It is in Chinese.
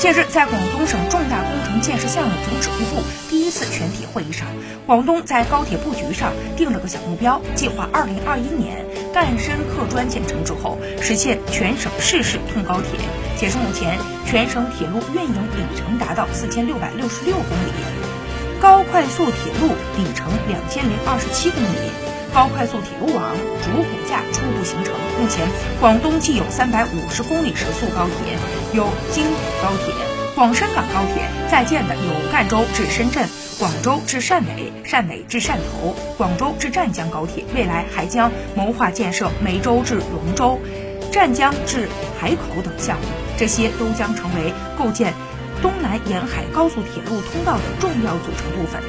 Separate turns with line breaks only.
近日，在广东省重大工程建设项目总指挥部第一次全体会议上，广东在高铁布局上定了个小目标，计划二零二一年赣深客专建成之后，实现全省市市通高铁。截至目前，全省铁路运营里程达到四千六百六十六公里，高快速铁路里程两千零二十七公里，高快速铁路网主骨架初步形成。目前，广东既有三百五十公里时速高铁，有京广高铁、广深港高铁，在建的有赣州至深圳、广州至汕尾、汕尾至汕头、广州至湛江高铁，未来还将谋划建设梅州至龙州、湛江至海口等项目，这些都将成为构建东南沿海高速铁路通道的重要组成部分。